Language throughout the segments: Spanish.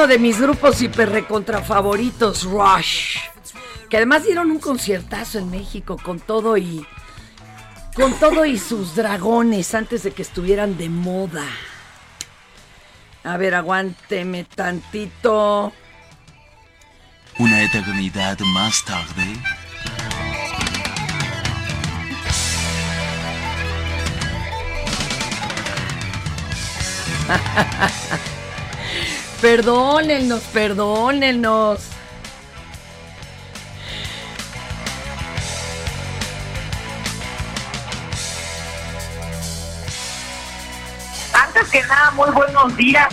Uno de mis grupos hiper recontra favoritos, Rush. Que además dieron un conciertazo en México con todo y. Con todo y sus dragones antes de que estuvieran de moda. A ver, aguánteme tantito. Una eternidad más tarde. perdónennos, perdónennos. Antes que nada, muy buenos días.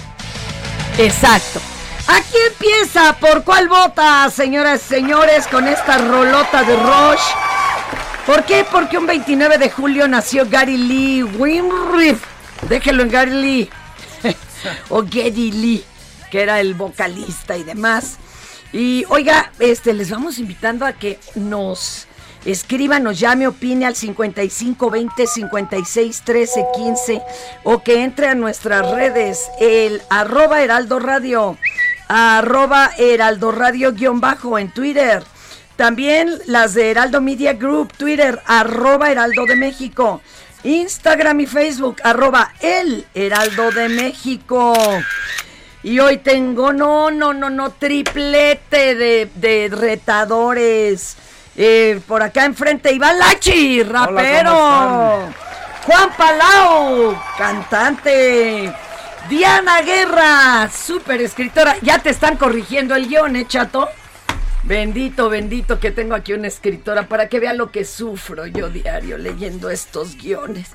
Exacto. Aquí empieza, ¿por cuál vota, señoras y señores, con esta rolota de Rush? ¿Por qué? Porque un 29 de julio nació Gary Lee Winriff. Déjelo en Gary Lee. o Gary Lee, que era el vocalista y demás. Y oiga, este, les vamos invitando a que nos escriba, nos llame, opine al 55 20 56 13 15 o que entre a nuestras redes, el arroba heraldo radio, arroba heraldo radio guion bajo en Twitter. También las de Heraldo Media Group, Twitter, arroba heraldo de México. Instagram y Facebook, arroba el Heraldo de México. Y hoy tengo, no, no, no, no, triplete de, de retadores. Eh, por acá enfrente, Iván Lachi, rapero. Juan Palau, cantante. Diana Guerra, súper escritora. Ya te están corrigiendo el guion, ¿eh, chato? Bendito, bendito que tengo aquí una escritora para que vea lo que sufro yo diario leyendo estos guiones.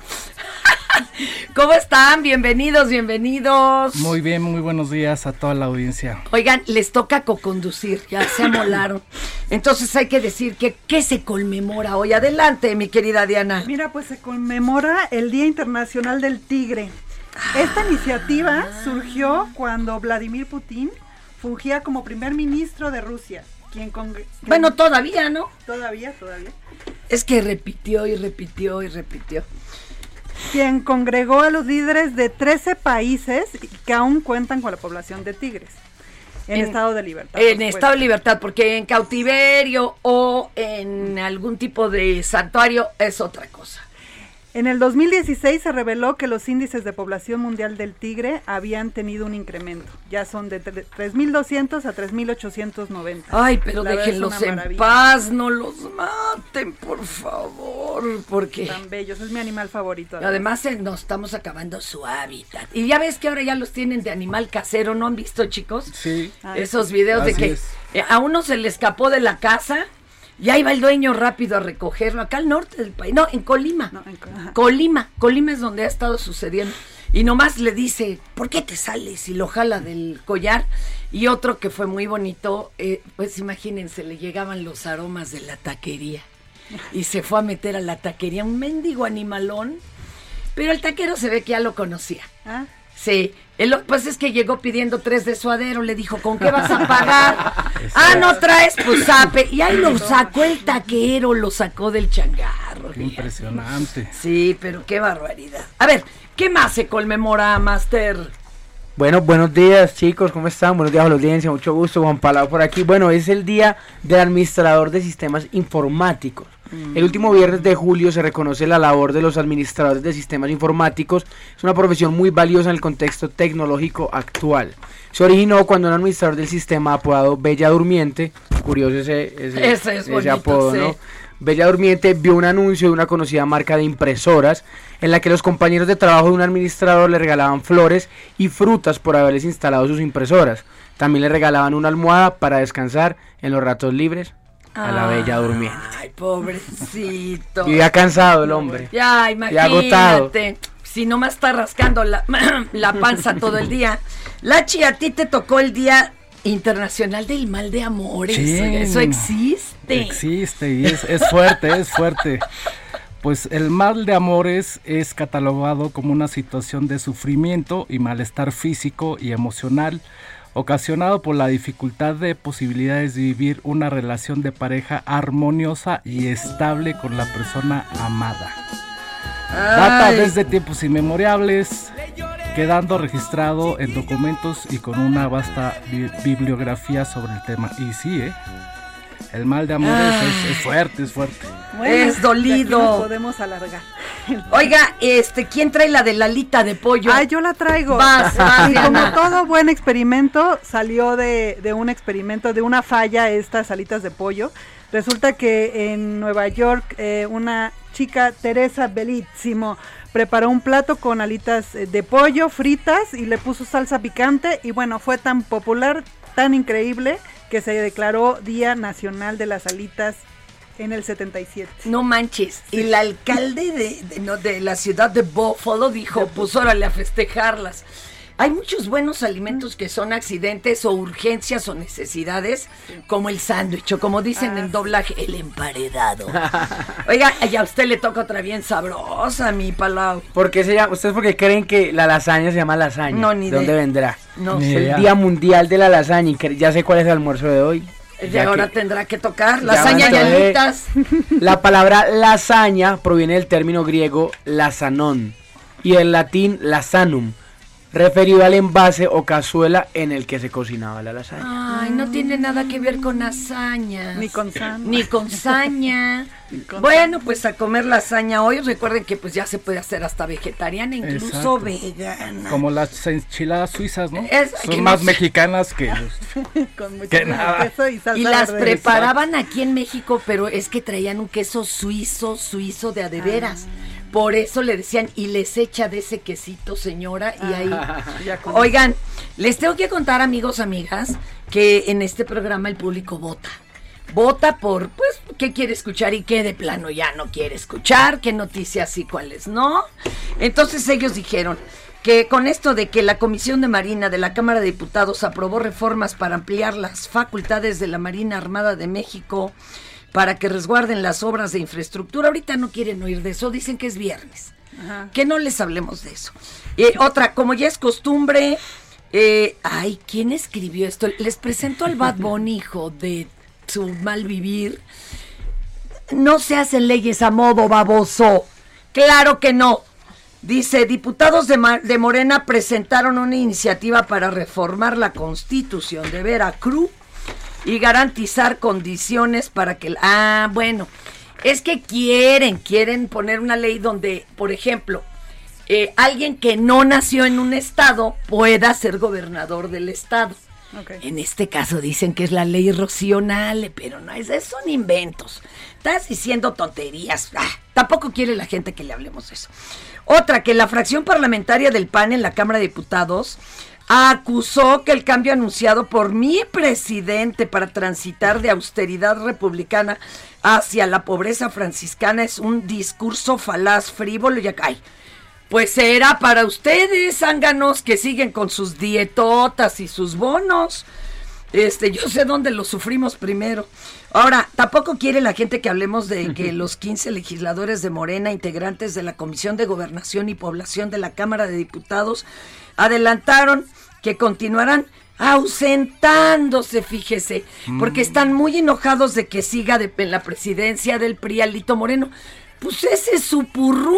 ¿Cómo están? Bienvenidos, bienvenidos. Muy bien, muy buenos días a toda la audiencia. Oigan, les toca co-conducir, ya se amolaron. Entonces hay que decir que ¿qué se conmemora hoy? Adelante, mi querida Diana. Mira, pues se conmemora el Día Internacional del Tigre. Esta iniciativa surgió cuando Vladimir Putin fungía como primer ministro de Rusia. Bueno, todavía, ¿no? Todavía, todavía. Es que repitió y repitió y repitió. Quien congregó a los líderes de 13 países que aún cuentan con la población de tigres. En, estado de libertad. En estado de libertad, porque en cautiverio o en algún tipo de santuario es otra cosa. En el 2016 se reveló que los índices de población mundial del tigre habían tenido un incremento. Ya son de 3.200 a 3.890. Ay, pero déjenlos en paz, no los maten, por favor, porque... Tan bellos, es mi animal favorito. Además, eh, nos estamos acabando su hábitat. Y ya ves que ahora ya los tienen de animal casero, ¿no han visto, chicos? Sí. Esos videos de que a uno se le escapó de la casa y ahí va el dueño rápido a recogerlo, acá al norte del país, no, en Colima. Colima, Colima es donde ha estado sucediendo. Y nomás le dice, ¿por qué te sales? Y lo jala del collar. Y otro que fue muy bonito, eh, pues imagínense, le llegaban los aromas de la taquería. Y se fue a meter a la taquería, un mendigo animalón. Pero el taquero se ve que ya lo conocía. ¿Ah? Sí, pues es que llegó pidiendo tres de suadero, le dijo, ¿con qué vas a pagar? ah, no traes, pues sape. Y ahí lo sacó el taquero, lo sacó del changarro. impresionante. Sí, pero qué barbaridad. A ver, ¿qué más se conmemora, Master? Bueno, buenos días chicos, ¿cómo están? Buenos días a la audiencia, mucho gusto, Juan Palau por aquí. Bueno, es el día del administrador de sistemas informáticos. El último viernes de julio se reconoce la labor de los administradores de sistemas informáticos. Es una profesión muy valiosa en el contexto tecnológico actual. Se originó cuando un administrador del sistema apodado Bella Durmiente, curioso ese, ese, apodo, ¿no? Bella Durmiente vio un anuncio de una conocida marca de impresoras en la que los compañeros de trabajo de un administrador le regalaban flores y frutas por haberles instalado sus impresoras. También le regalaban una almohada para descansar en los ratos libres a la bella durmiente. Ay, pobrecito. Y ya cansado el hombre. Ya, imagínate. Si nomás está rascando la, la panza todo el día. Lachi, a ti te tocó el día internacional del mal de amores. Eso existe. Existe y es, es fuerte, es fuerte. Pues el mal de amores es catalogado como una situación de sufrimiento y malestar físico y emocional ocasionado por la dificultad de posibilidades de vivir una relación de pareja armoniosa y estable con la persona amada. Data desde tiempos inmemorables quedando registrado en documentos y con una vasta bi- bibliografía sobre el tema. Y sí, ¿eh? El mal de amores es, es fuerte, es fuerte. Es dolido. de aquí nos podemos alargar. Oiga, este, ¿quién trae la de la alita de pollo? Ah, yo la traigo. Vas, vas, y como todo buen experimento, salió de, de un experimento, de una falla, estas alitas de pollo. Resulta que en Nueva York, eh, una chica, Teresa Bellissimo, preparó un plato con alitas eh, de pollo fritas y le puso salsa picante. Y bueno, fue tan popular, tan increíble, que se declaró Día Nacional de las Alitas en el 77. No manches. Y el alcalde de, de- no, de la ciudad de Buffalo dijo, pues órale a festejarlas. Hay muchos buenos alimentos que son accidentes o urgencias o necesidades, como el sándwich, o como dicen Ah, en doblaje, el emparedado. Oiga, y a usted le toca otra bien sabrosa, mi Palau. ¿Por qué se llama? ¿Ustedes por qué creen que la lasaña se llama lasaña? No, ni ¿De dónde vendrá? No Ni idea. el Día Mundial de la Lasaña y ya sé cuál es el almuerzo de hoy. Y Ya ahora que- tendrá que tocar lasaña y alitas. La palabra lasaña proviene del término griego lasanón y del latín lasanum, referido al envase o cazuela en el que se cocinaba la lasaña. Ay, no tiene nada que ver con lasaña. Ni con san. Ni con saña. bueno, pues a comer lasaña hoy. Recuerden que pues ya se puede hacer hasta vegetariana, incluso Exacto. vegana. Como las enchiladas suizas, ¿no? Es- Son más mexicanas que... con mucho Que nada. queso y salsa Y las verde. preparaban aquí en México, pero es que traían un queso suizo, suizo de a de veras. Por eso le decían, y les echa de ese quesito, señora, y ahí. Oigan, les tengo que contar, amigos, amigas, que en este programa el público vota. Vota por, pues, qué quiere escuchar y qué de plano ya no quiere escuchar, qué noticias y cuáles no. Entonces ellos dijeron que con esto de que la Comisión de Marina de la Cámara de Diputados aprobó reformas para ampliar las facultades de la Marina Armada de México para que resguarden las obras de infraestructura, ahorita no quieren oír de eso, dicen que es viernes. Ajá. Que no les hablemos de eso. Eh, otra, como ya es costumbre, eh, ay, ¿quién escribió esto? Les presento al Bad Bunny, hijo de su mal vivir. No se hacen leyes a modo baboso. Claro que no. Dice, diputados de, de Morena presentaron una iniciativa para reformar la constitución de Veracruz y garantizar condiciones para que... Ah, bueno, es que quieren, quieren poner una ley donde, por ejemplo, eh, alguien que no nació en un estado pueda ser gobernador del estado. En este caso dicen que es la ley Rocionale, pero no, es, son inventos. Estás diciendo tonterías. Ah, tampoco quiere la gente que le hablemos de eso. Otra, que la fracción parlamentaria del PAN en la Cámara de Diputados acusó que el cambio anunciado por mi presidente para transitar de austeridad republicana hacia la pobreza franciscana es un discurso falaz, frívolo y acá. Pues será para ustedes, zánganos, que siguen con sus dietotas y sus bonos. Este, yo sé dónde lo sufrimos primero. Ahora, tampoco quiere la gente que hablemos de que los 15 legisladores de Morena, integrantes de la Comisión de Gobernación y Población de la Cámara de Diputados, adelantaron que continuarán ausentándose, fíjese, porque están muy enojados de que siga de, en la presidencia del PRI Alito Moreno. Pues ese es su purrún,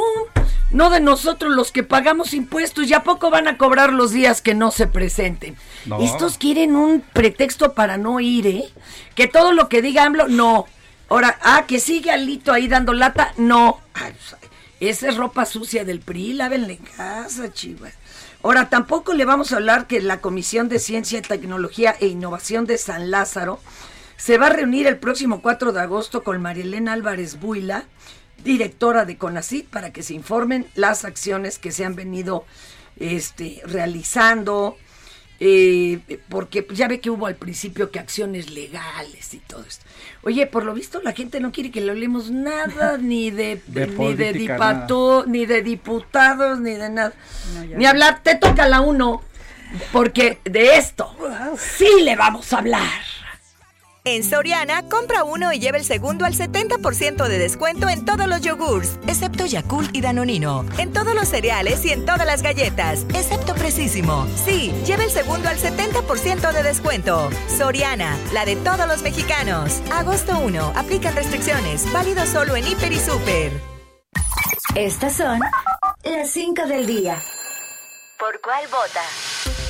no de nosotros los que pagamos impuestos. ¿Ya poco van a cobrar los días que no se presenten? No. Estos quieren un pretexto para no ir, ¿eh? Que todo lo que diga AMLO, no. Ahora, ah, que sigue Alito ahí dando lata, no. Ay, pues, esa es ropa sucia del PRI, lávenle en casa, chivas. Ahora, tampoco le vamos a hablar que la Comisión de Ciencia, Tecnología e Innovación de San Lázaro se va a reunir el próximo 4 de agosto con Marielena Álvarez Buila, directora de CONACIT, para que se informen las acciones que se han venido este, realizando, eh, porque pues, ya ve que hubo al principio que acciones legales y todo esto. Oye, por lo visto la gente no quiere que le hablemos nada, ni de, De ni de dipato- ni de diputados, ni de nada. No, ni no. hablar, te toca la uno, porque de esto sí le vamos a hablar. En Soriana, compra uno y lleva el segundo al 70% de descuento en todos los yogurts, excepto Yakult y Danonino. En todos los cereales y en todas las galletas, excepto Precisimo. Sí, lleva el segundo al 70% de descuento. Soriana, la de todos los mexicanos. Agosto 1, aplican restricciones, válido solo en Hiper y Super. Estas son las 5 del día. ¿Por cuál vota?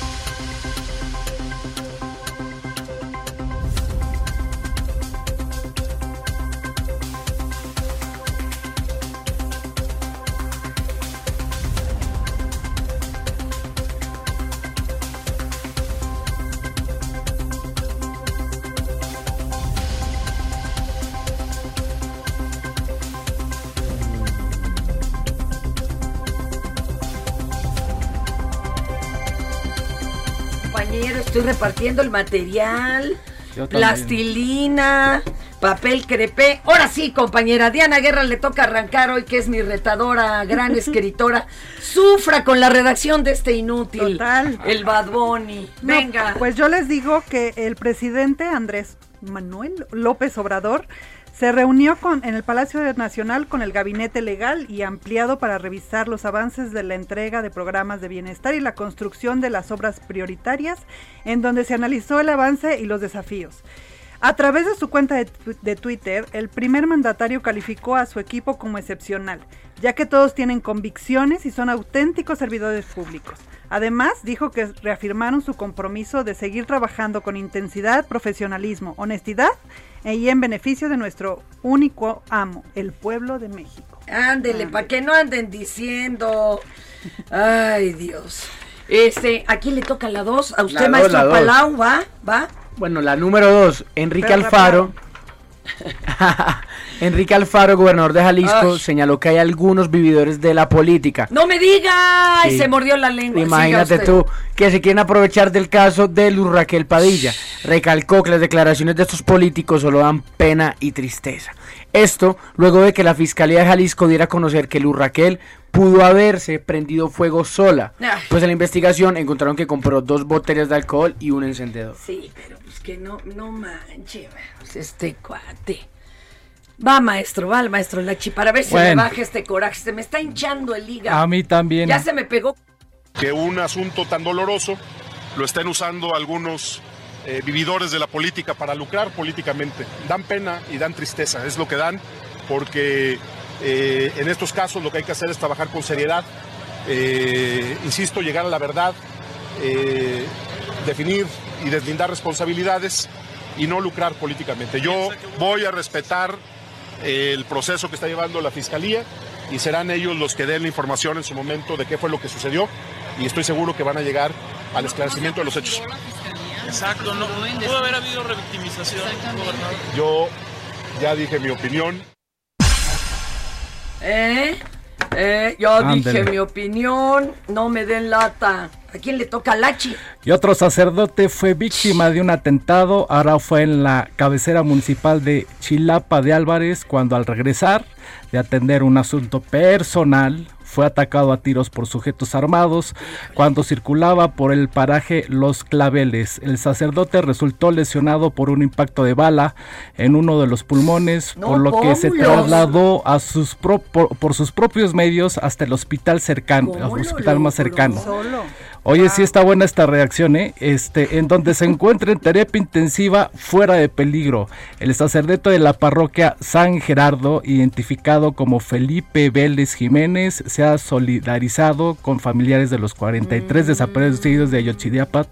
Repartiendo el material. Plastilina, papel crepé. Ahora sí, compañera, Diana Guerra le toca arrancar hoy, que es mi retadora, gran escritora. Sufra con la redacción de este inútil. Total. El Bad Bunny. No, Venga. pues yo les digo que el presidente Andrés Manuel López Obrador se reunió con, en el Palacio Nacional con el gabinete legal y ampliado para revisar los avances de la entrega de programas de bienestar y la construcción de las obras prioritarias, en donde se analizó el avance y los desafíos. A través de su cuenta de, de Twitter, el primer mandatario calificó a su equipo como excepcional, ya que todos tienen convicciones y son auténticos servidores públicos. Además, dijo que reafirmaron su compromiso de seguir trabajando con intensidad, profesionalismo, honestidad y en beneficio de nuestro único amo, el pueblo de México. Ándele, para que no anden diciendo. Ay, Dios. Este, ¿a quién le toca la dos? A usted, La maestro dos. Palau, ¿va? ¿Va? Bueno, la número dos, Enrique Pero Alfaro. Enrique Alfaro, gobernador de Jalisco, Ay. señaló que hay algunos vividores de la política. ¡No me diga! Ay, Sí. se mordió la lengua. Imagínate tú que se quieren aprovechar del caso de Luz Raquel Padilla. Recalcó que las declaraciones de estos políticos solo dan pena y tristeza. Esto luego de que la Fiscalía de Jalisco diera a conocer que Luz Raquel pudo haberse prendido fuego sola. Ay. Pues en la investigación encontraron que compró dos botellas de alcohol y un encendedor. Sí, pero pues que no, no manche, este cuate. Va, maestro, va el maestro Lachi, para ver si me Bueno. baja este coraje. Se me está hinchando el hígado. A mí también. Ya se me pegó. que un asunto tan doloroso lo estén usando algunos eh, vividores de la política para lucrar políticamente. Dan pena y dan tristeza, es lo que dan, porque eh, en estos casos lo que hay que hacer es trabajar con seriedad, eh, insisto, llegar a la verdad, eh, definir y deslindar responsabilidades y no lucrar políticamente. Yo voy a respetar el proceso que está llevando la Fiscalía y serán ellos los que den la información en su momento de qué fue lo que sucedió y estoy seguro que van a llegar al esclarecimiento de los hechos. Exacto, no pudo haber habido revictimización, gobernador. Yo ya dije mi opinión. ¿Eh? ¿Eh? Yo dije mi opinión. No me den lata. ¿A quién le toca Lachi? Y otro sacerdote fue víctima de un atentado, ahora fue en la cabecera municipal de Chilapa de Álvarez, cuando al regresar de atender un asunto personal, fue atacado a tiros por sujetos armados cuando circulaba por el paraje Los Claveles. El sacerdote resultó lesionado por un impacto de bala en uno de los pulmones, No, por lo que se trasladó a sus pro- por, por sus propios medios hasta el hospital cercano, el ¿Cómo lo hospital más cercano. Solo. Oye, sí está buena esta reacción, ¿eh? Este, en donde se encuentra en terapia intensiva fuera de peligro. El sacerdote de la parroquia San Gerardo, identificado como Felipe Vélez Jiménez, se ha solidarizado con familiares de los 43 desaparecidos de Ayochidiapat,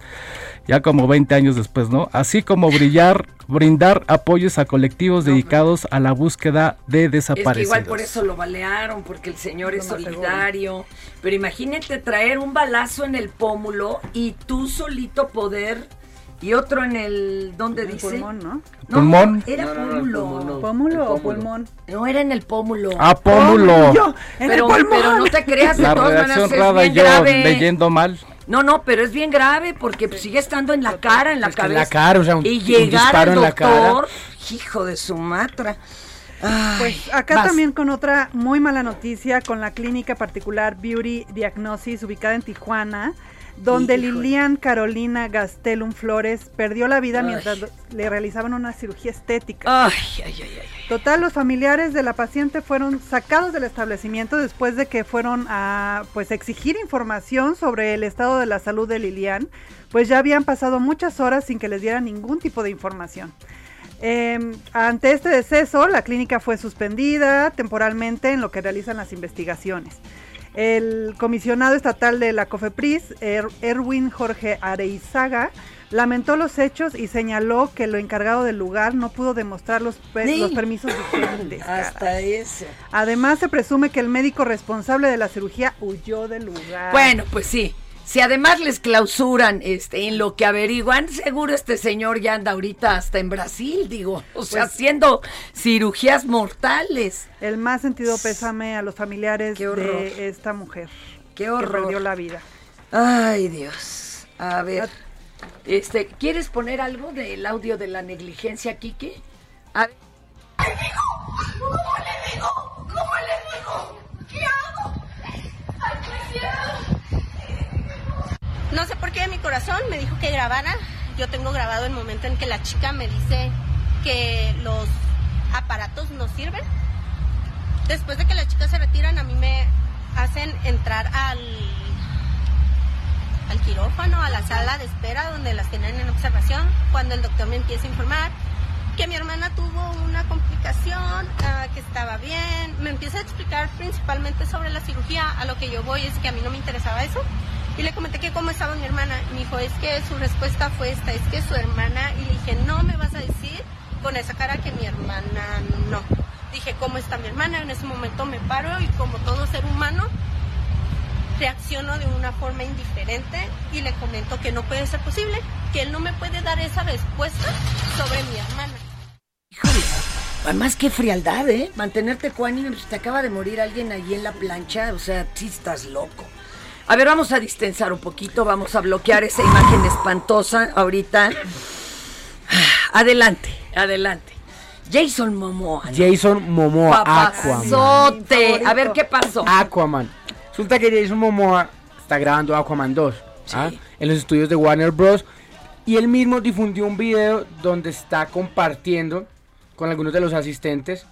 ya como 20 años después, ¿no? Así como brillar, brindar apoyos a colectivos dedicados a la búsqueda de Es que desaparecidos. igual por eso lo balearon, porque el señor es solidario. Pero imagínate traer un balazo en el pómulo y tú solito poder. Y otro en el. ¿Dónde En el dice? pulmón, ¿no? Pulmón. Era No, no, no, el pómulo. pulmón no. ¿Pómulo o pulmón? No, era en el pómulo. Ah, pómulo. Yo, en pero, el pulmón. pero no te creas, de La todas maneras es bien yo grave. leyendo mal. No, no, pero es bien grave porque pues, sigue estando en la cara, en la Es que en cabeza. la cara, o sea, un- y un llegar disparo al en la cara. doctor, hijo de su matra. Ay, Pues acá vas. también con otra muy mala noticia, con la clínica particular Beauty Diagnosis ubicada en Tijuana, donde Híjole. Lilian Carolina Gastelum Flores perdió la vida Ay. mientras le realizaban una cirugía estética. Ay, ay, ay, ay. Total, los familiares de la paciente fueron sacados del establecimiento después de que fueron a pues exigir información sobre el estado de la salud de Lilian, pues ya habían pasado muchas horas sin que les dieran ningún tipo de información. Eh, ante este deceso, la clínica fue suspendida temporalmente en lo que realizan las investigaciones. El comisionado estatal de la COFEPRIS, Er- Erwin Jorge Areizaga, lamentó los hechos y señaló que lo encargado del lugar no pudo demostrar los, pe- Sí. los permisos vigentes. Hasta eso. Además, se presume que el médico responsable de la cirugía huyó del lugar. Bueno, pues sí. Si además les clausuran este, en lo que averiguan, seguro este señor ya anda ahorita hasta en Brasil, digo. O sea, Pues- haciendo cirugías mortales. El más sentido pésame a los familiares de esta mujer. Qué Que horror. perdió la vida. Ay, Dios. A ver. Este, ¿quieres poner algo del audio de la negligencia, Kike? A ver. ¿Cómo le digo? ¿Qué hago? Ay, No sé por qué mi corazón me dijo que grabara. Yo tengo grabado el momento en que la chica me dice que los aparatos no sirven. Después de que las chicas se retiran, a mí me hacen entrar al, quirófano, a la sala de espera donde las tienen en observación, cuando el doctor me empieza a informar que mi hermana tuvo una complicación, ah, que estaba bien, me empieza a explicar principalmente sobre la cirugía, a lo que yo voy es que a mí no me interesaba eso, y le comenté que cómo estaba mi hermana, me dijo, es que su respuesta fue esta, es que su hermana, y le dije, no me vas a decir con esa cara que mi hermana no. Dije, ¿cómo está mi hermana? En ese momento me paro y como todo ser humano, reacciono de una forma indiferente y le comento que no puede ser posible, que él no me puede dar esa respuesta sobre mi hermana. Además, qué frialdad, ¿eh? Mantenerte cuánime, pues te acaba de morir alguien ahí en la plancha, o sea, sí estás loco. A ver, vamos a distensar un poquito, vamos a bloquear esa imagen espantosa ahorita. Adelante, adelante. Jason Momoa. ¿no? Jason Momoa, Aquaman. Papazote. A ver, ¿qué pasó? Aquaman. Resulta que Jason Momoa está grabando Aquaman 2 ¿ah? en los estudios de Warner Bros. Y él mismo difundió un video donde está compartiendo con algunos de los asistentes,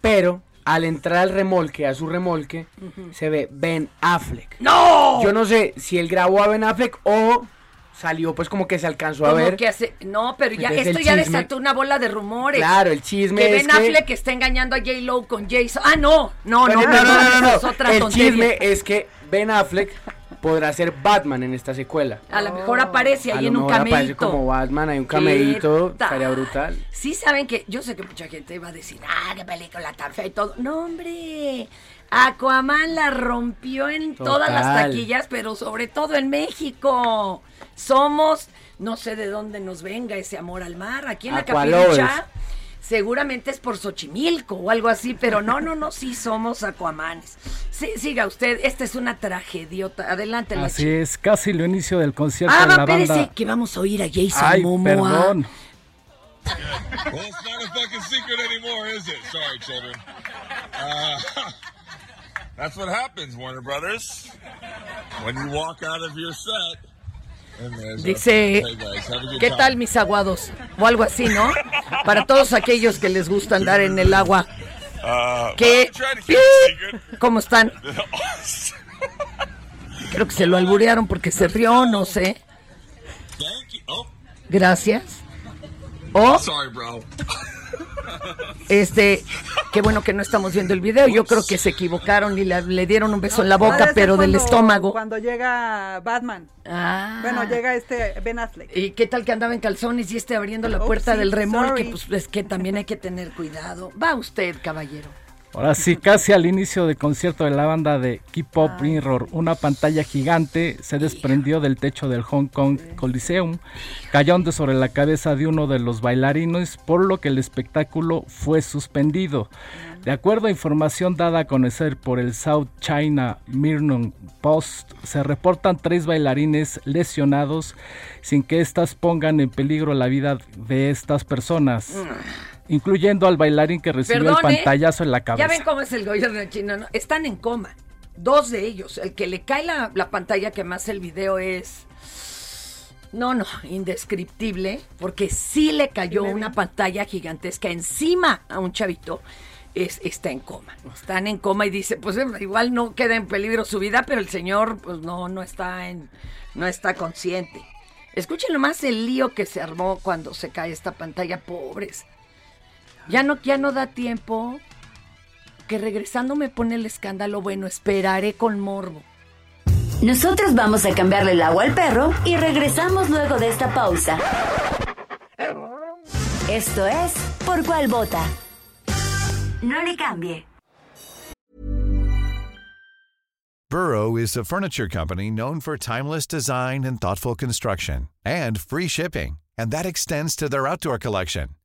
pero al entrar al remolque, a su remolque, se ve Ben Affleck. ¡No! Yo no sé si él grabó a Ben Affleck o salió pues como que se alcanzó a ¿Cómo ver. que hace? No, pero ya Entonces, esto ya chisme- desató una bola de rumores. Claro, el chisme que es Ben que- Affleck está engañando a J Lo con Jason. Ah, no, no, no, Pero no, no, no, El tontería. chisme es que Ben Affleck podrá ser Batman en esta secuela. A lo mejor aparece A ahí lo en un mejor aparece como Batman, hay un cameíto, tal? estaría brutal. Sí saben que, yo sé que mucha gente va a decir, ah, qué película tan fea y todo. No, hombre, Aquaman la rompió en todas las taquillas, pero sobre todo en México. Somos, no sé de dónde nos venga ese amor al mar, aquí en la Aqualovers. capirucha. Seguramente es por Xochimilco o algo así, pero no, no, no, sí somos Aquamanes. Sí, siga usted, esta es una tragediota. Adelante, la Así es, casi lo inicio del concierto Ah, de la espérese, banda. que vamos a oír a Jason Ay, Momoa. perdón. Well, it's not a fucking secret anymore, is it? Sorry, children. Uh, that's what happens, Warner Brothers. When you walk out of your set. Dice, ¿qué tal mis aguados? O algo así, ¿no? Para todos aquellos que les gusta andar en el agua. Uh, ¿Qué? ¿Cómo están? Creo que se lo alburearon porque se rió, no sé. Oh, Gracias. O, sorry, bro. este, qué bueno que no estamos viendo el video. Yo creo que se equivocaron y le, le dieron un beso en la boca, pero del estómago. Cuando llega Batman. Ah. Bueno, llega este Ben Affleck. ¿Y qué tal que andaba en calzones y este abriendo la puerta del remolque? sorry. Pues es que también hay que tener cuidado. Va usted, caballero. Ahora sí, casi al inicio del concierto de la banda de K-Pop Mirror, una pantalla gigante se desprendió del techo del Hong Kong Coliseum, cayendo sobre la cabeza de uno de los bailarines, por lo que el espectáculo fue suspendido. De acuerdo a información dada a conocer por el South China Mirror Post, se reportan tres bailarines lesionados sin que éstas pongan en peligro la vida de estas personas. Incluyendo al bailarín que recibió Perdón, el ¿eh? pantallazo en la Ya cabeza. ven cómo es el gobierno chino, ¿no? Están en coma. Dos de ellos. El que le cae la, la pantalla que más el video es... No, no, indescriptible, porque sí le cayó una pantalla gigantesca encima a un chavito. Es, está en coma. Están en coma y dice, pues igual no queda en peligro su vida, pero el señor pues no, no está en, no está consciente. Escuchen nomás el lío que se armó cuando se cae esta pantalla, pobres. Ya no, ya no da tiempo. que regresando me pone el escándalo. Bueno, esperaré con morbo. Nosotros vamos a cambiarle el agua al perro y regresamos luego de esta pausa. Esto es Por cuál vota. No le cambie. Burrow is a furniture company known for timeless design and thoughtful construction and free shipping, and that extends to their outdoor collection.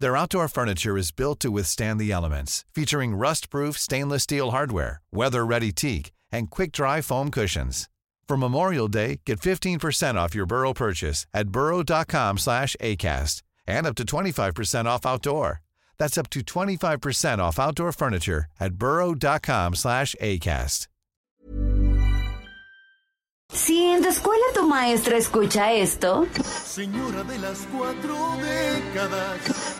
Their outdoor furniture is built to withstand the elements, featuring rust-proof stainless steel hardware, weather-ready teak, and quick-dry foam cushions. For Memorial Day, get 15% off your Burrow purchase at burrow.com slash ACAST and up to 25% off outdoor. That's up to 25% off outdoor furniture at burrow.com slash ACAST. Si en tu escuela tu maestra escucha esto, Señora de las cuatro décadas.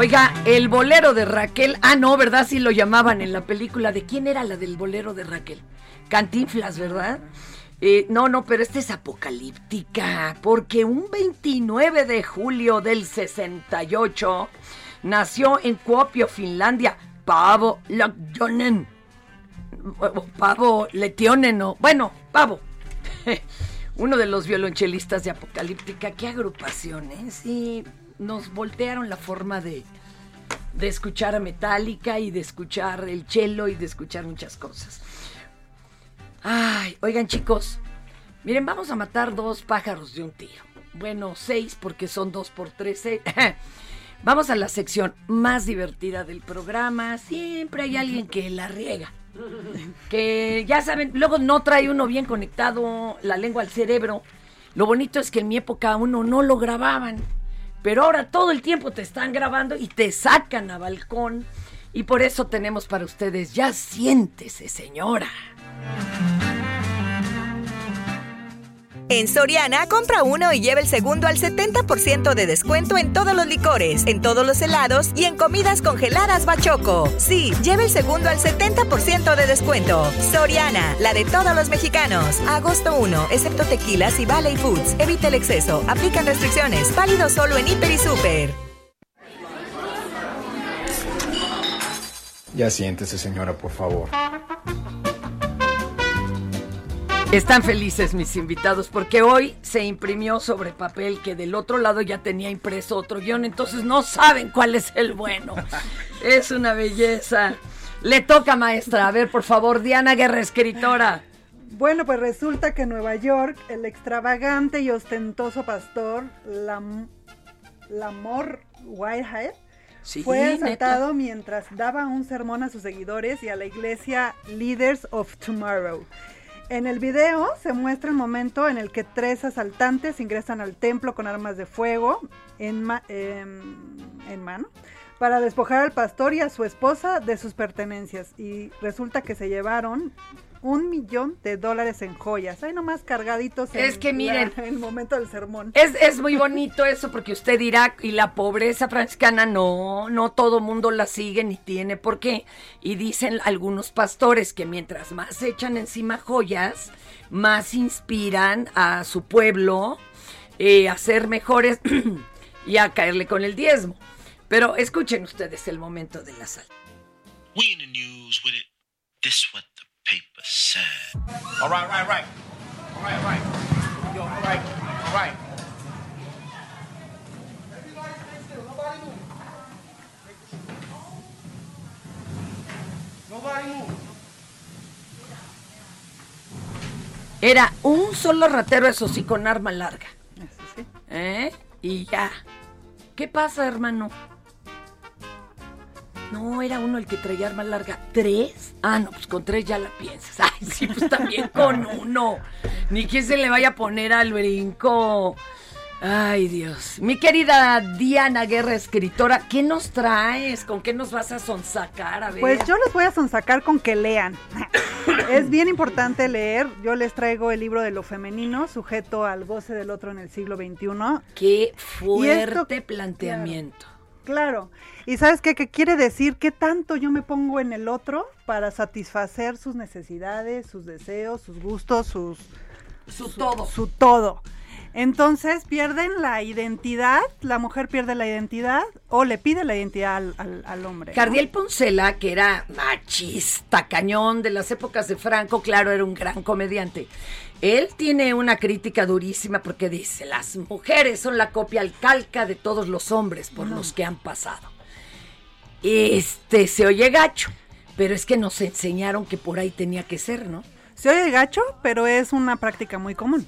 Oiga, el bolero de Raquel. Ah, no, ¿verdad? Sí lo llamaban en la película. ¿De quién era la del bolero de Raquel? Cantinflas, ¿verdad? Eh, no, no, pero esta es apocalíptica. Porque un 29 de julio del 68 nació en Kuopio, Finlandia, Pavo Lakjonen. Pavo Letionen, no. Bueno, Pavo. Uno de los violonchelistas de Apocalíptica. Qué agrupaciones. Y nos voltearon la forma de, de escuchar a Metallica y de escuchar el cello y de escuchar muchas cosas. Ay, oigan chicos, miren, vamos a matar dos pájaros de un tiro. Bueno, seis porque son dos por tres. Vamos a la sección más divertida del programa. Siempre hay alguien que la riega. Que ya saben, luego no trae uno bien conectado la lengua al cerebro. Lo bonito es que en mi época uno no lo grababan. Pero ahora todo el tiempo te están grabando y te sacan a balcón. Y por eso tenemos para ustedes, ya siéntese, señora. En Soriana, compra uno y lleva el segundo al 70% de descuento en todos los licores, en todos los helados y en comidas congeladas Bachoco. Sí, lleva el segundo al 70% de descuento. Soriana, la de todos los mexicanos. Agosto 1, excepto tequilas y Valley Foods. Evita el exceso. Aplican restricciones. Válido solo en Hiper y Super. Ya siéntese, señora, por favor. Están felices mis invitados porque hoy se imprimió sobre papel que del otro lado ya tenía impreso otro guion, entonces no saben cuál es el bueno. Es una belleza. Le toca, maestra. A ver, por favor, Diana Guerra, escritora. Bueno, pues resulta que en Nueva York el extravagante y ostentoso pastor Lam Lamor Whitehead Sí, fue neta. asaltado mientras daba un sermón a sus seguidores y a la iglesia Leaders of Tomorrow. En el video se muestra el momento en el que tres asaltantes ingresan al templo con armas de fuego en, em, mano para despojar al pastor y a su esposa de sus pertenencias. Y resulta que se llevaron un millón de dólares en joyas. Ahí nomás cargaditos en Es que miren, la- en el momento del sermón. Es, es muy bonito eso porque usted dirá, y la pobreza franciscana no, no todo mundo la sigue ni tiene por qué. Y dicen algunos pastores que mientras más se echan encima joyas, más inspiran a su pueblo eh, a ser mejores y a caerle con el diezmo. Pero escuchen ustedes el momento del asalto. We in the news with it. This the paper said. All right, right, right. All right, right. Yo, right, right. Era un solo ratero, eso sí, con arma larga. ¿Eh? Y ya. ¿Qué pasa, hermano? No, era uno el que traía arma larga. ¿Tres? Ah, no, pues con tres ya la piensas. Ay, sí, pues también con uno. Ni quien se le vaya a poner al brinco. Ay, Dios. Mi querida Diana Guerra, escritora, ¿qué nos traes? ¿Con qué nos vas a sonsacar? A ver. Pues yo les voy a sonsacar con que lean. es bien importante leer. Yo les traigo el libro de lo femenino, sujeto al goce del otro en el siglo XXI. Qué fuerte planteamiento. Claro. ¿Y sabes qué? ¿Qué quiere decir? ¿Qué tanto yo me pongo en el otro para satisfacer sus necesidades, sus deseos, sus gustos, sus... Su todo. Su todo. Entonces pierden la identidad, la mujer pierde la identidad o le pide la identidad al, al- al hombre. ¿no? Cardiel Poncela, que era machista, cañón de las épocas de Franco, claro, era un gran comediante. Él tiene una crítica durísima porque dice, las mujeres son la copia al calca de todos los hombres por los que han pasado. Este, se oye gacho, pero es que nos enseñaron que por ahí tenía que ser, ¿no? Se oye gacho, pero es una práctica muy común.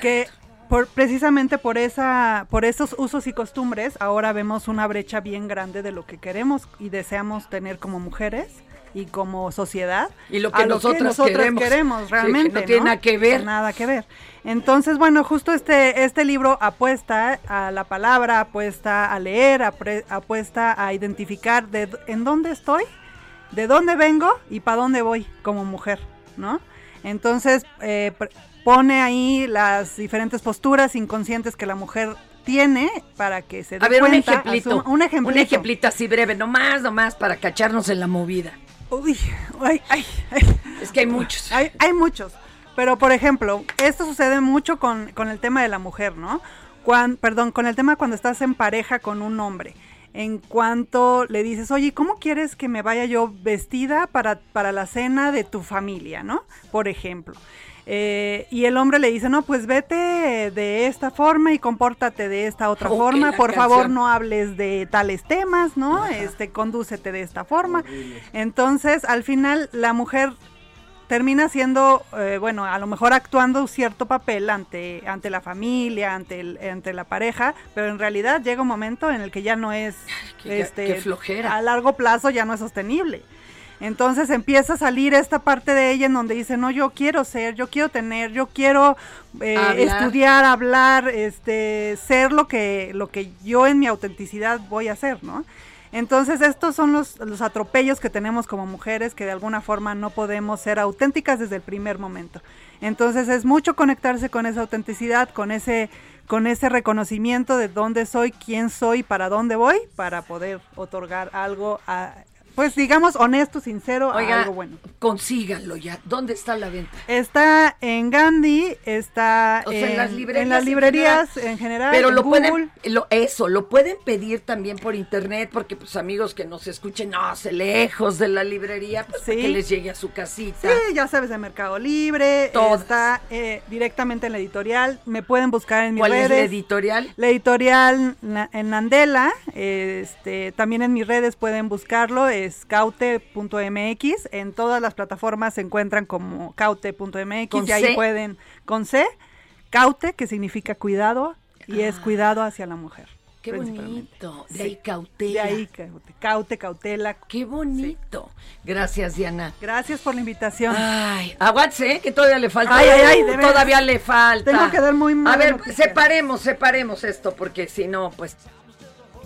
Que por, precisamente por esa, por esos usos y costumbres, ahora vemos una brecha bien grande de lo que queremos y deseamos tener como mujeres y como sociedad. Y lo que a nosotras queremos. Sí, que realmente. no tiene nada que ver. Nada que ver. Entonces, bueno, justo este, este libro apuesta a la palabra, apuesta a leer, apuesta a identificar de, en dónde estoy, de dónde vengo y para dónde voy como mujer, ¿no? Entonces, eh, pone ahí las diferentes posturas inconscientes que la mujer tiene para que se dé A ver, un cuenta, ejemplito. asuma- un ejemplito. Un ejemplito así breve, nomás, nomás, para cacharnos en la movida. Uy, ay, ay, Es que hay muchos. Hay, hay muchos. Pero, por ejemplo, esto sucede mucho con, con el tema de la mujer, ¿no? Cuan- perdón, con el tema cuando estás en pareja con un hombre. En cuanto le dices, oye, ¿cómo quieres que me vaya yo vestida para, para la cena de tu familia, ¿no? Por ejemplo. Eh, y el hombre le dice, no, pues vete de esta forma y compórtate de esta otra forma. Por favor, no hables de tales temas, ¿no? Este, condúcete de esta forma. Entonces, al final, la mujer termina siendo, eh, bueno, a lo mejor actuando cierto papel ante, ante la familia, ante, el, ante la pareja, pero en realidad llega un momento en el que ya no es, Que ya- este, flojera. a largo plazo ya no es sostenible. Entonces empieza a salir esta parte de ella en donde dice, no, yo quiero ser, yo quiero tener, yo quiero eh, Hablar. estudiar, hablar, este, ser lo que, lo que yo en mi autenticidad voy a ser, ¿no? Entonces estos son los, los atropellos que tenemos como mujeres que de alguna forma no podemos ser auténticas desde el primer momento. Entonces es mucho conectarse con esa autenticidad, con ese, con ese reconocimiento de dónde soy, quién soy, para dónde voy, para poder otorgar algo a, pues digamos honesto, sincero, Oiga, algo bueno. consíganlo ya. ¿Dónde está la venta? Está en Gandhi, está O sea, en las librerías en las en librerías general. en general, Pero lo Google. pueden, lo, eso, lo pueden pedir también por internet, porque pues amigos que nos escuchen, no, se lejos de la librería, pues Sí. que les llegue a su casita. Sí, ya sabes, de Mercado Libre, Todas. está eh, directamente en la editorial, me pueden buscar en mis ¿Cuál es redes. la editorial? La editorial en Nandela, este, también en mis redes pueden buscarlo, es caute.mx, en todas las plataformas se encuentran como caute.mx ¿Con y ahí C? pueden, con C, caute, que significa cuidado, y es cuidado hacia la mujer. Ah. Qué bonito. De Sí. ahí cautela. De ahí caute, caute, cautela. Qué bonito. Gracias, Diana. Gracias por la invitación. Ay, aguante, ¿eh? que todavía le falta. Ay, ay, ay, veras. todavía le falta. Tengo que dar muy A mala ver, separemos, separemos esto, porque si no, pues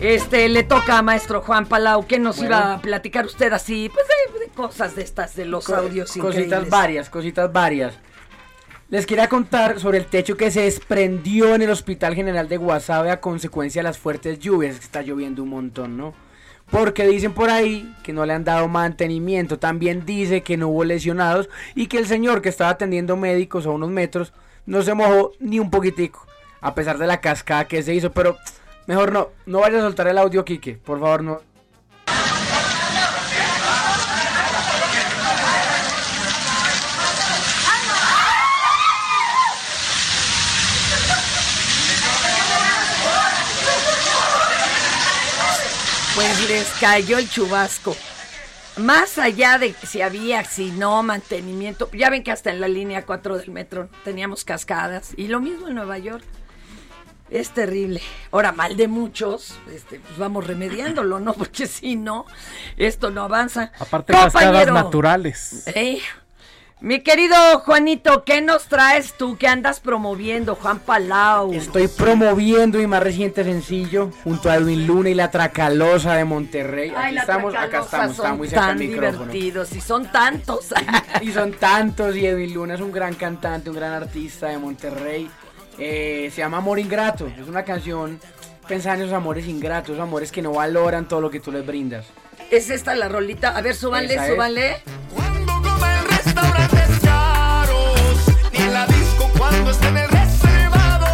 Este, le toca a maestro Juan Palau, que nos Bueno. iba a platicar usted así, pues de, de cosas de estas, de los Co- audios Cositas increíbles. varias, cositas varias. Les quería contar sobre el techo que se desprendió en el Hospital General de Guasave a consecuencia de las fuertes lluvias, que está lloviendo un montón, ¿no? Porque dicen por ahí que no le han dado mantenimiento. También dice que no hubo lesionados y que el señor que estaba atendiendo médicos a unos metros no se mojó ni un poquitico, a pesar de la cascada que se hizo. Pero mejor no, no vaya a soltar el audio, Quique, por favor, no. Pues les cayó el chubasco. Más allá de si había, si no, mantenimiento. Ya ven que hasta en la línea 4 del metro teníamos cascadas. Y lo mismo en Nueva York. Es terrible. Ahora, mal de muchos, este, pues vamos remediándolo, ¿no? Porque si no, esto no avanza. Aparte, cascadas naturales. Eh, mi querido Juanito, ¿qué nos traes tú? ¿Qué andas promoviendo, Juan Palau? Estoy promoviendo mi más reciente sencillo junto a Edwin Luna y la Tracalosa de Monterrey. Ay, Aquí estamos, acá estamos, son está muy cerca tan del micrófono. divertidos y son tantos. y son tantos y Edwin Luna es un gran cantante, un gran artista de Monterrey. Eh, se llama Amor Ingrato, es una canción pensando en esos amores ingratos, esos amores que no valoran todo lo que tú les brindas. ¿Es esta la rolita? A ver, súbanle, Esa es. súbanle. restaurantes caros, ni en la disco cuando esté en el reservado,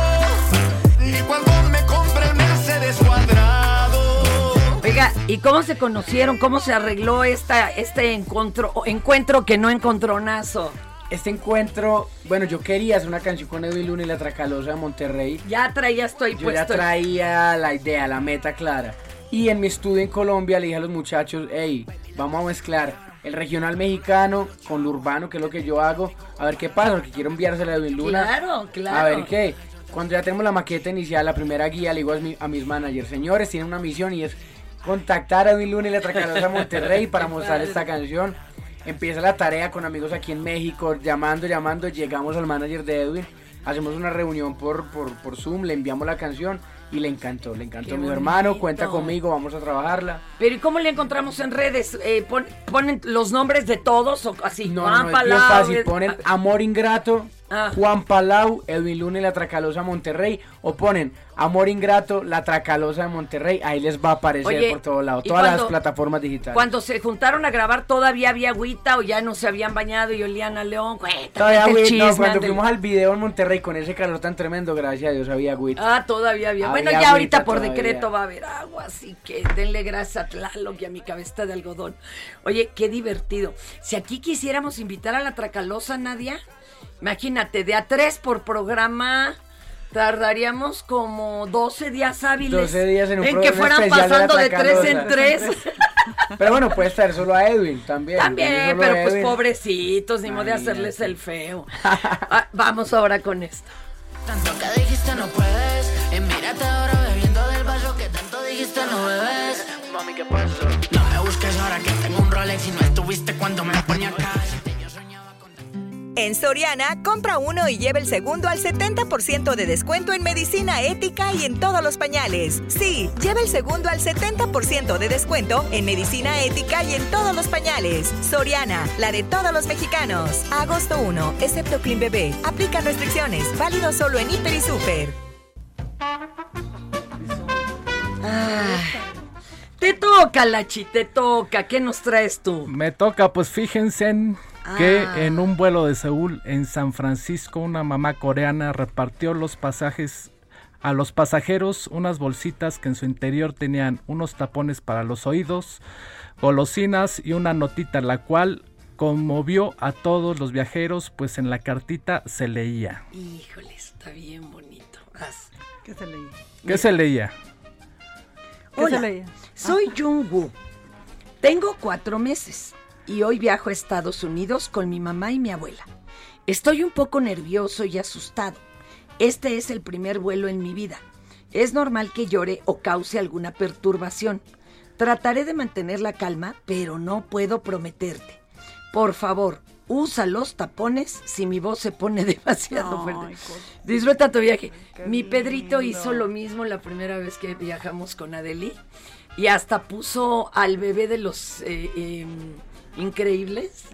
ni cuando me compre el Mercedes cuadrado. Oiga, ¿y cómo se conocieron? ¿Cómo se arregló esta, este encuentro, encuentro que no encontronazo? Este encuentro, bueno, yo quería hacer una canción con Edwin Luna y la Tracalosa de Monterrey. Ya traías esto ahí Yo ya puesto. traía la idea, la meta clara. Y en mi estudio en Colombia le dije a los muchachos, hey, vamos a mezclar el regional mexicano con lo urbano, que es lo que yo hago. A ver qué pasa, porque quiero enviársela a Edwin Luna. Claro, claro. A ver qué. Cuando ya tenemos la maqueta inicial, la primera guía, le digo a, mi- a mis managers, señores, tienen una misión y es contactar a Edwin Luna y la Tracalosa Monterrey para mostrar esta canción. Empieza la tarea con amigos aquí en México, llamando, llamando, llegamos al manager de Edwin, hacemos una reunión por, por, por Zoom, le enviamos la canción y le encantó, le encantó Qué mi hermano, cuenta conmigo, vamos a trabajarla. Pero ¿y cómo le encontramos en redes? Eh, pon- ¿Ponen los nombres de todos o así? No, no, no, es bien fácil, ponen Amor Ingrato, Ah. Juan Palau, Edwin Luna y la Tracalosa Monterrey, o ponen Amor Ingrato, la Tracalosa de Monterrey, ahí les va a aparecer Oye, por todos lados, ¿y todas cuando- las plataformas digitales. Cuando se juntaron a grabar, ¿todavía había agüita o ya no se habían bañado y olían a León? Todavía, güey, no, cuando fuimos al video en Monterrey con ese calor tan tremendo, gracias a Dios había agüita. Ah, todavía había. Bueno, Había ya ahorita por todavía. decreto va a haber agua, así que denle gracias a Tlaloc y a mi cabeza de algodón. Oye, qué divertido. Si aquí quisiéramos invitar a la Tracalosa, Nadia, imagínate, de a tres por programa, tardaríamos como 12 días hábiles. 12 días en un que programa fueran de pasando de, tres en tres. Pero bueno, puede estar solo a Edwin también. También, pero pues pobrecitos, ni modo de hacerles el feo. Ah, vamos ahora con esto. Tanto que dijiste no puedes Y mírate ahora bebiendo del vaso que tanto dijiste no bebes Mami, ¿qué pasó? No me busques ahora que tengo un Rolex Y no estuviste cuando me ponía acá En Soriana, compra uno y lleva el segundo al 70% de descuento en medicina ética y en todos los pañales. Sí, lleva el segundo al 70% de descuento en medicina ética y en todos los pañales. Soriana, la de todos los mexicanos. Agosto 1, excepto Clean Bebé. Aplica restricciones. Válido solo en Hiper y Super. Ah, te toca, Lachi, te toca. ¿Qué nos traes tú? Me toca, pues fíjense en que Ah. en un vuelo de Seúl en San Francisco una mamá coreana repartió los pasajes a los pasajeros unas bolsitas que en su interior tenían unos tapones para los oídos, golosinas y una notita la cual conmovió a todos los viajeros pues en la cartita se leía. Híjole, está bien bonito. Haz. ¿Qué se leía? ¿Qué se leía? ¿Qué Hola, se leía? soy Jungwoo. Tengo cuatro meses y hoy viajo a Estados Unidos con mi mamá y mi abuela. Estoy un poco nervioso y asustado. Este es el primer vuelo en mi vida. Es normal que llore o cause alguna perturbación. Trataré de mantener la calma, pero no puedo prometerte. Por favor, usa los tapones si mi voz se pone demasiado fuerte. Disfruta tu viaje. Mi Pedrito hizo lo mismo la primera vez que viajamos con Adeli y hasta puso al bebé de los eh, eh, increíbles.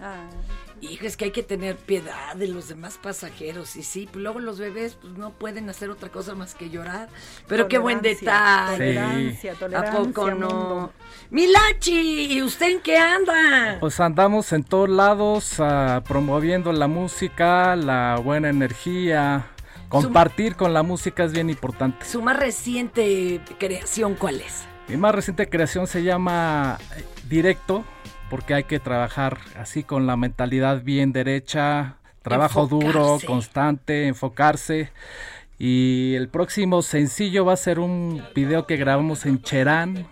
Hijo, es que hay que tener piedad de los demás pasajeros. Y sí, pues luego los bebés pues, no pueden hacer otra cosa más que llorar. Pero qué buen detalle. Tolerancia, tolerancia. ¿A poco no? mundo. Milachi, ¿y usted en qué anda? Pues andamos en todos lados ah, promoviendo la música, la buena energía. Compartir con la música es bien importante. Su más reciente creación, ¿cuál es? Mi más reciente creación se llama eh, Directo, porque hay que trabajar así con la mentalidad bien derecha, trabajo duro, constante, enfocarse. Y el próximo sencillo va a ser un video que grabamos en Cherán.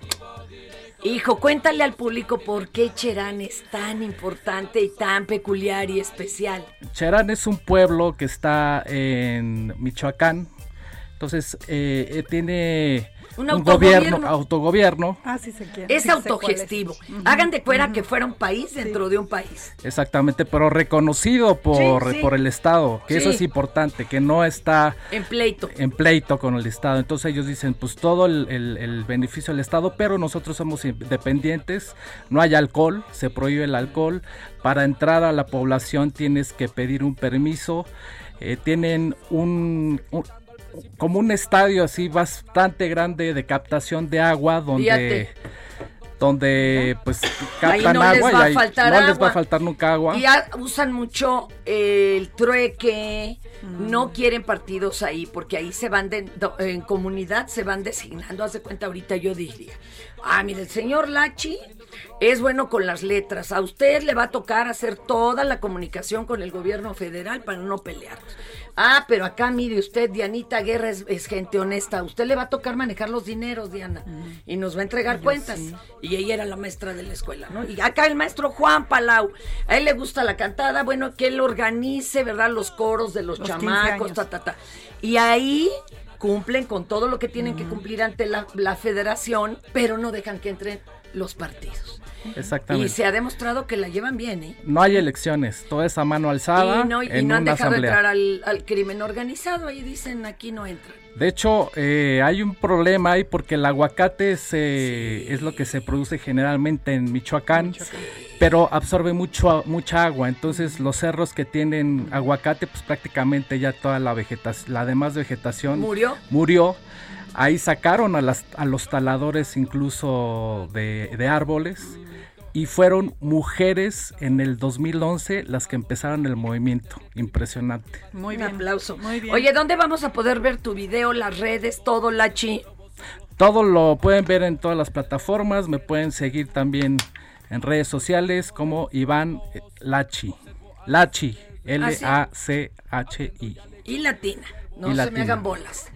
Hijo, cuéntale al público por qué Cherán es tan importante y tan peculiar y especial. Cherán es un pueblo que está en Michoacán. Entonces eh, eh, tiene Un un, gobierno, autogobierno. Ah, sí sé quién. Es sí autogestivo. Hagan de cuenta que fuera un país dentro de un país. Exactamente, pero reconocido por, Sí, sí. por el Estado, que eso es importante, que no está En pleito. en pleito con el Estado. Entonces ellos dicen, pues todo el, el- el beneficio del Estado, pero nosotros somos independientes, no hay alcohol, se prohíbe el alcohol. Para entrar a la población tienes que pedir un permiso. Eh, tienen un, un- como un estadio así bastante grande de captación de agua donde Fíjate. donde pues Ahí captan no les agua va y a ahí faltar no les va agua. a faltar nunca agua. Y a- usan mucho el trueque, no quieren partidos ahí, porque ahí se van, de- en comunidad se van designando. Haz de cuenta, ahorita yo diría, ah, mire, el señor Lachi es bueno con las letras, a usted le va a tocar hacer toda la comunicación con el gobierno federal para no pelear. Ah, pero acá mire usted, Dianita Guerra es, es gente honesta, usted le va a tocar manejar los dineros, Diana, y nos va a entregar cuentas. Y ella era la maestra de la escuela, ¿no? Y acá el maestro Juan Palau, a él le gusta la cantada, bueno, que él organice, ¿verdad? Los coros de los, Los 15 chamacos, ta, ta, ta. Y ahí cumplen con todo lo que tienen que cumplir ante la, la federación, pero no dejan que entren los partidos. Y Exactamente. se ha demostrado que la llevan bien, ¿eh? No hay elecciones, todo es a mano alzada y no, y en no han dejado asamblea. entrar al, al crimen organizado, ahí dicen, aquí no entran. De hecho, eh, hay un problema ahí porque el aguacate se- es lo que se produce generalmente en Michoacán, pero absorbe mucho, mucha agua. Entonces, los cerros que tienen aguacate, pues prácticamente ya toda la vegetación, la demás vegetación ¿Murió? murió. Ahí sacaron a, las, a los taladores incluso de, de árboles y fueron mujeres en el 2011 las que empezaron el movimiento. Impresionante. Muy Un bien. aplauso. Muy bien. Oye, ¿dónde vamos a poder ver tu video, las redes, todo, Lachi? Todo lo pueden ver en todas las plataformas. Me pueden seguir también en redes sociales como Iván eh, Lachi. Lachi. L-A-C-H-I. Y latina. No Y se me hagan bolas.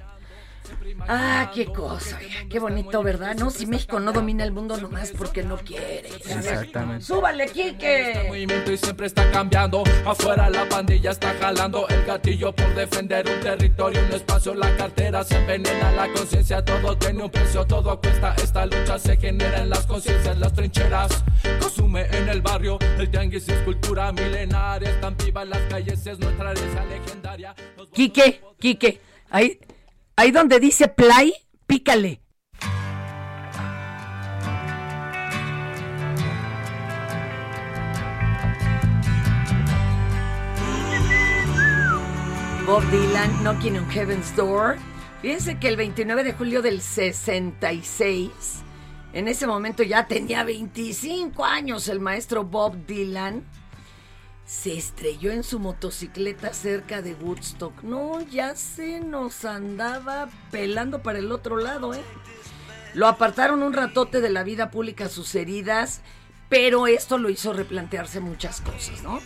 Ah, qué cosa, oiga, qué bonito, ¿verdad? No, si México no domina el mundo nomás porque no quiere. Exactamente. ¡Súbale, Quique! movimiento y siempre está cambiando. Afuera la pandilla está jalando el gatillo por defender un territorio, un espacio. La cartera se envenena, la conciencia, todo tiene un precio, todo cuesta. Esta lucha se genera en las conciencias, las trincheras. Consume en el barrio, el tianguis es cultura milenaria. Están vivas las calles, es nuestra herencia legendaria. Quique, Quique, ahí, ahí donde dice play, pícale. Bob Dylan, Knocking on Heaven's Door. Fíjense que el 29 de julio del 66, en ese momento ya tenía 25 años el maestro Bob Dylan, se estrelló en su motocicleta cerca de Woodstock. No, ya se nos andaba pelando para el otro lado, ¿eh? Lo apartaron un ratote de la vida pública sus heridas, pero esto lo hizo replantearse muchas cosas, ¿no?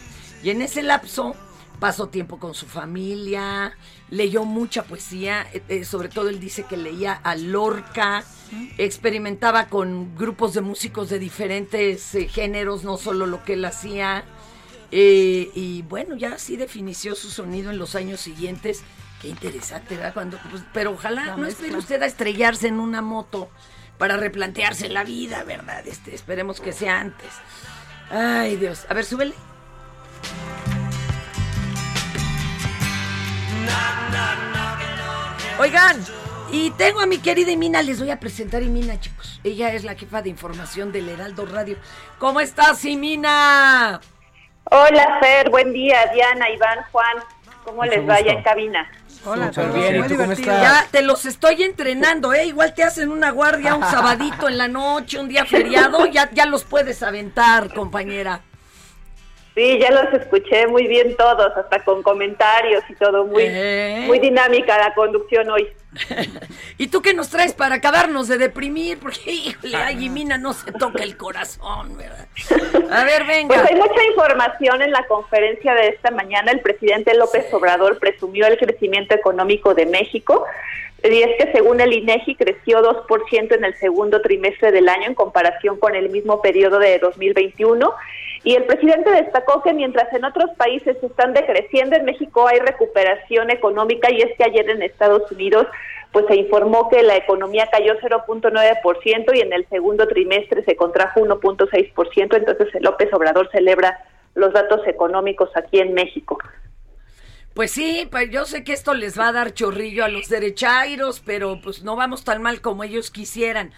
Y en ese lapso pasó tiempo con su familia, leyó mucha poesía, eh, eh, sobre todo él dice que leía a Lorca, experimentaba con grupos de músicos de diferentes eh, géneros, no solo lo que él hacía. Eh, y bueno, ya así definió su sonido en los años siguientes. Qué interesante, ¿verdad? Cuando, pues, pero ojalá no mezcla. espere usted a estrellarse en una moto para replantearse la vida, ¿verdad? Este, esperemos que sea antes. Ay, Dios. A ver, súbele. Oigan, y tengo a mi querida Imina, les voy a presentar a Imina, chicos. Ella es la jefa de información del Heraldo Radio. ¿Cómo estás, Imina? Hola, Fer, buen día, Diana, Iván, Juan, ¿cómo les vaya en cabina? Hola, Súper todos, bien, ¿y muy tú cómo divertido. estás? Ya te los estoy entrenando, ¿eh? Igual te hacen una guardia un sabadito en la noche, un día feriado, ya, ya los puedes aventar, compañera. Sí, ya los escuché muy bien todos, hasta con comentarios y todo, muy, ¿Eh? muy dinámica la conducción hoy. ¿Y tú qué nos traes para acabarnos de deprimir? Porque, híjole, ay, Jimena, no se toca el corazón, ¿verdad? A ver, venga. Pues hay mucha información en la conferencia de esta mañana. El presidente López Obrador presumió el crecimiento económico de México. Y es que según el INEGI creció 2% en el segundo trimestre del año en comparación con el mismo periodo de 2021. Y el presidente destacó que mientras en otros países están decreciendo, en México hay recuperación económica y es que ayer en Estados Unidos pues se informó que la economía cayó 0.9% y en el segundo trimestre se contrajo 1.6%, entonces López Obrador celebra los datos económicos aquí en México. Pues sí, pues yo sé que esto les va a dar chorrillo a los derechairos, pero pues no vamos tan mal como ellos quisieran.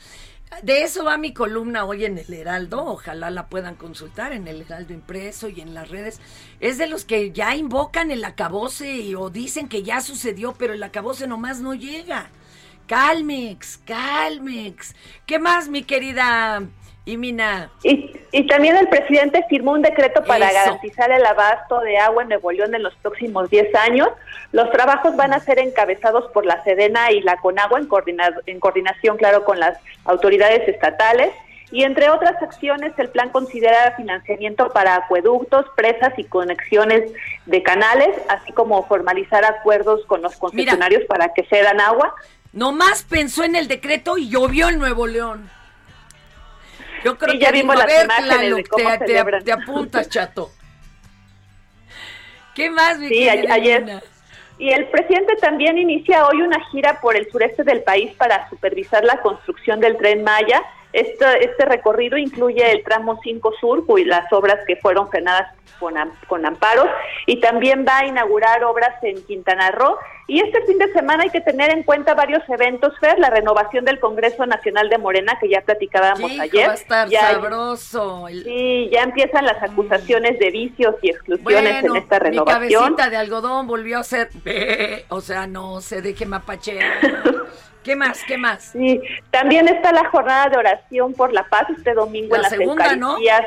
De eso va mi columna hoy en el Heraldo, ojalá la puedan consultar en el Heraldo impreso y en las redes. Es de los que ya invocan el acabose y, o dicen que ya sucedió, pero el acabose nomás no llega. Calmex, Calmex. ¿Qué más, mi querida Imina? Y, y también el presidente firmó un decreto para Eso. garantizar el abasto de agua en Nuevo León en los próximos 10 años. Los trabajos van a ser encabezados por la Sedena y la Conagua en, coordina- en coordinación, claro, con las autoridades estatales. Y entre otras acciones, el plan considera financiamiento para acueductos, presas y conexiones de canales, así como formalizar acuerdos con los concesionarios para que cedan agua. Nomás pensó en el decreto y llovió en Nuevo León. Yo creo Sí, que ya vimos las ver, imágenes de Tlaloc, cómo te, apuntas, chato. ¿Qué más, mi Sí, ayer. Y el presidente también inicia hoy una gira por el sureste del país para supervisar la construcción del tren Maya. Este, este recorrido incluye el tramo 5 Sur y las obras que fueron frenadas con, con amparos y también va a inaugurar obras en Quintana Roo. Y este fin de semana hay que tener en cuenta varios eventos, Fer, la renovación del Congreso Nacional de Morena que ya platicábamos Hijo, ayer. va a estar Ya- sabroso. El- Sí, ya empiezan las acusaciones de vicios y exclusiones Bueno, en esta mi renovación. cabecita de algodón volvió a ser... O sea, no se deje mapachear. ¿Qué más? ¿Qué más? Sí, también está la jornada de oración por la paz este domingo La en las segunda, ¿no? Eucaristías.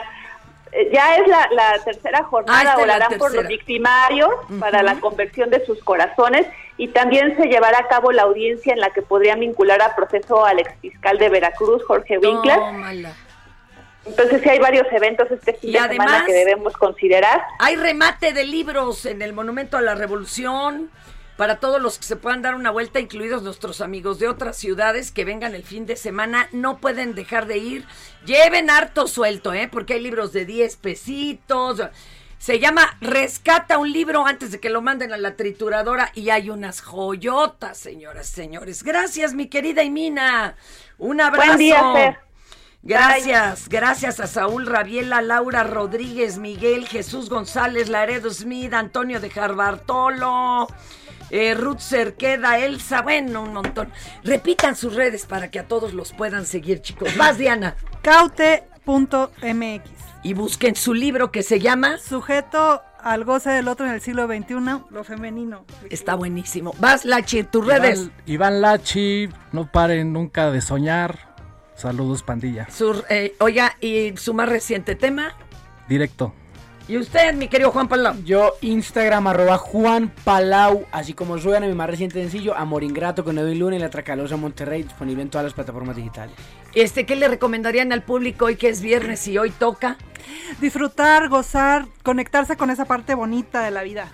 Eh, Ya es la, la tercera Ah, jornada, la orarán por los victimarios para la conversión de sus corazones y también se llevará a cabo la audiencia en la que podrían vincular a proceso al exfiscal de Veracruz, Jorge Winkler. Tómala. Entonces sí hay varios eventos este fin Y de además- semana que debemos considerar. Hay remate de libros en el Monumento a la Revolución para todos los que se puedan dar una vuelta, incluidos nuestros amigos de otras ciudades que vengan el fin de semana. No pueden dejar de ir. Lleven harto suelto, ¿eh? Porque hay libros de 10 pesitos. Se llama Rescata un libro antes de que lo manden a la trituradora y hay unas joyotas, señoras, señores. Gracias, mi querida Imina. Un abrazo. Buen día, Fer. Gracias, gracias a Saúl Rabiela, Laura Rodríguez, Miguel, Jesús González, Laredo Smith, Antonio de Jarbartolo, eh, Ruth Cerqueda, Elsa, bueno, un montón. Repitan sus redes para que a todos los puedan seguir, chicos. Más, Diana. Caute.mx. Y busquen su libro que se llama Sujeto al goce del otro en el siglo XXI, lo femenino. Está buenísimo. Vas, Lachi, tus redes. Iván, Lachi, no paren nunca de soñar. Saludos, pandilla. Su, eh, oiga, y su más reciente tema. Directo. Y usted, mi querido Juan Palau. Yo, Instagram, arroba Juan Palau, así como suena mi más reciente sencillo, Amor Ingrato con Edwin Luna y La Tracalosa Monterrey, disponible en todas las plataformas digitales. Este, ¿qué le recomendarían al público hoy que es viernes y hoy toca? Disfrutar, gozar, conectarse con esa parte bonita de la vida.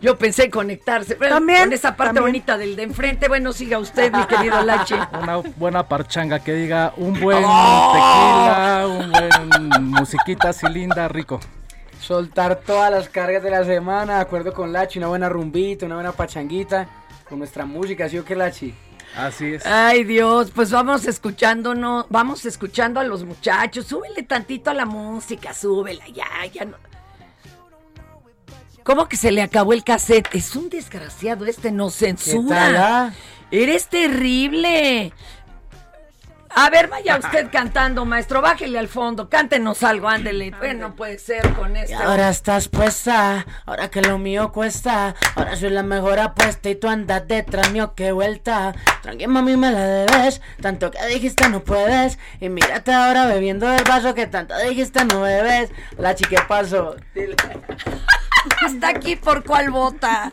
Yo pensé conectarse, pero También, con esa parte también. bonita del de enfrente. Bueno, siga usted, mi querido Lache. Una buena parchanga que diga un buen ¡Oh! tequila, un buen musiquita así linda, rico. Soltar todas las cargas de la semana, de acuerdo con Lachi, una buena rumbita, una buena pachanguita, con nuestra música, ¿sí o qué, Lachi? Así es. Ay, Dios, pues vamos escuchándonos, vamos escuchando a los muchachos. Súbele tantito a la música, súbela, ya, ya no. ¿Cómo que se le acabó el cassette? Es un desgraciado, este no censura. tal, ah? Eres terrible. A ver, vaya usted cantando, maestro. Bájele al fondo, cántenos algo, ándele. Bueno, no puede ser con esto. Ahora estás puesta, ahora que lo mío cuesta. Ahora soy la mejor apuesta y tú andas detrás mío que vuelta. Tranqui mami me la debes, tanto que dijiste no puedes. Y mírate ahora bebiendo del vaso que tanto dijiste no bebes. La chique paso. Dile. Está aquí por cuál vota.